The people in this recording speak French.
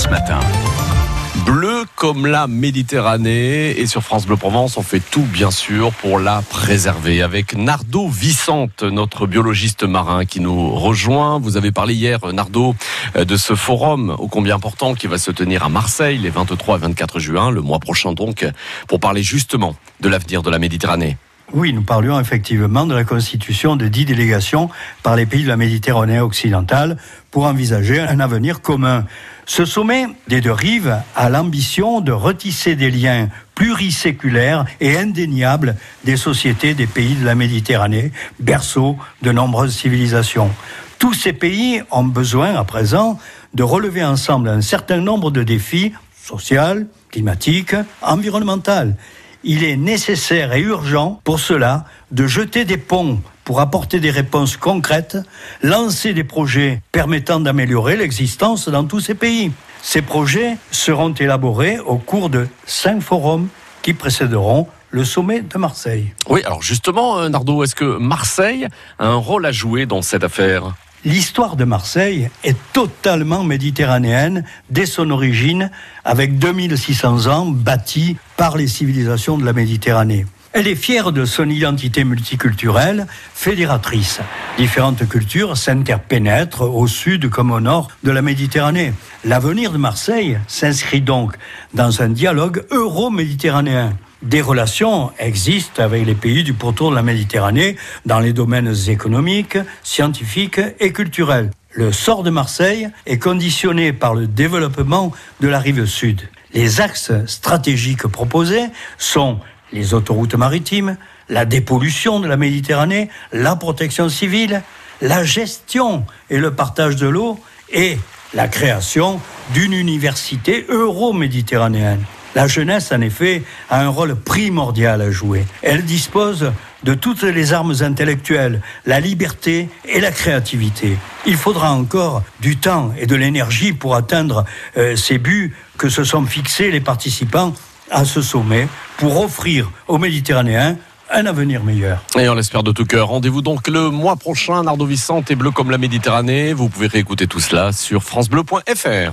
France Matin. Bleu comme la Méditerranée et sur France Bleu Provence, on fait tout bien sûr pour la préserver avec Nardo Vicente, notre biologiste marin qui nous rejoint. Vous avez parlé hier, Nardo, de ce forum ô combien important qui va se tenir à Marseille les 23 et 24 juin, le mois prochain donc, pour parler justement de l'avenir de la Méditerranée. Oui, nous parlions effectivement de la constitution de dix délégations par les pays de la Méditerranée occidentale pour envisager un avenir commun. Ce sommet des deux rives a l'ambition de retisser des liens pluriséculaires et indéniables des sociétés des pays de la Méditerranée, berceau de nombreuses civilisations. Tous ces pays ont besoin à présent de relever ensemble un certain nombre de défis sociaux, climatiques, environnementaux il est nécessaire et urgent pour cela de jeter des ponts pour apporter des réponses concrètes, lancer des projets permettant d'améliorer l'existence dans tous ces pays. Ces projets seront élaborés au cours de cinq forums qui précéderont le sommet de Marseille. Oui, alors justement, euh, Nardo, est-ce que Marseille a un rôle à jouer dans cette affaire? L'histoire de Marseille est totalement méditerranéenne dès son origine, avec 2600 ans bâtie par les civilisations de la Méditerranée. Elle est fière de son identité multiculturelle, fédératrice. Différentes cultures s'interpénètrent au sud comme au nord de la Méditerranée. L'avenir de Marseille s'inscrit donc dans un dialogue euro-méditerranéen. Des relations existent avec les pays du pourtour de la Méditerranée dans les domaines économiques, scientifiques et culturels. Le sort de Marseille est conditionné par le développement de la rive sud. Les axes stratégiques proposés sont les autoroutes maritimes, la dépollution de la Méditerranée, la protection civile, la gestion et le partage de l'eau et la création d'une université euro-méditerranéenne. La jeunesse, en effet, a un rôle primordial à jouer. Elle dispose de toutes les armes intellectuelles, la liberté et la créativité. Il faudra encore du temps et de l'énergie pour atteindre euh, ces buts que se sont fixés les participants à ce sommet pour offrir aux Méditerranéens un avenir meilleur. Et on l'espère de tout cœur. Rendez-vous donc le mois prochain, Nardo Vicente et Bleu comme la Méditerranée. Vous pouvez réécouter tout cela sur francebleu.fr.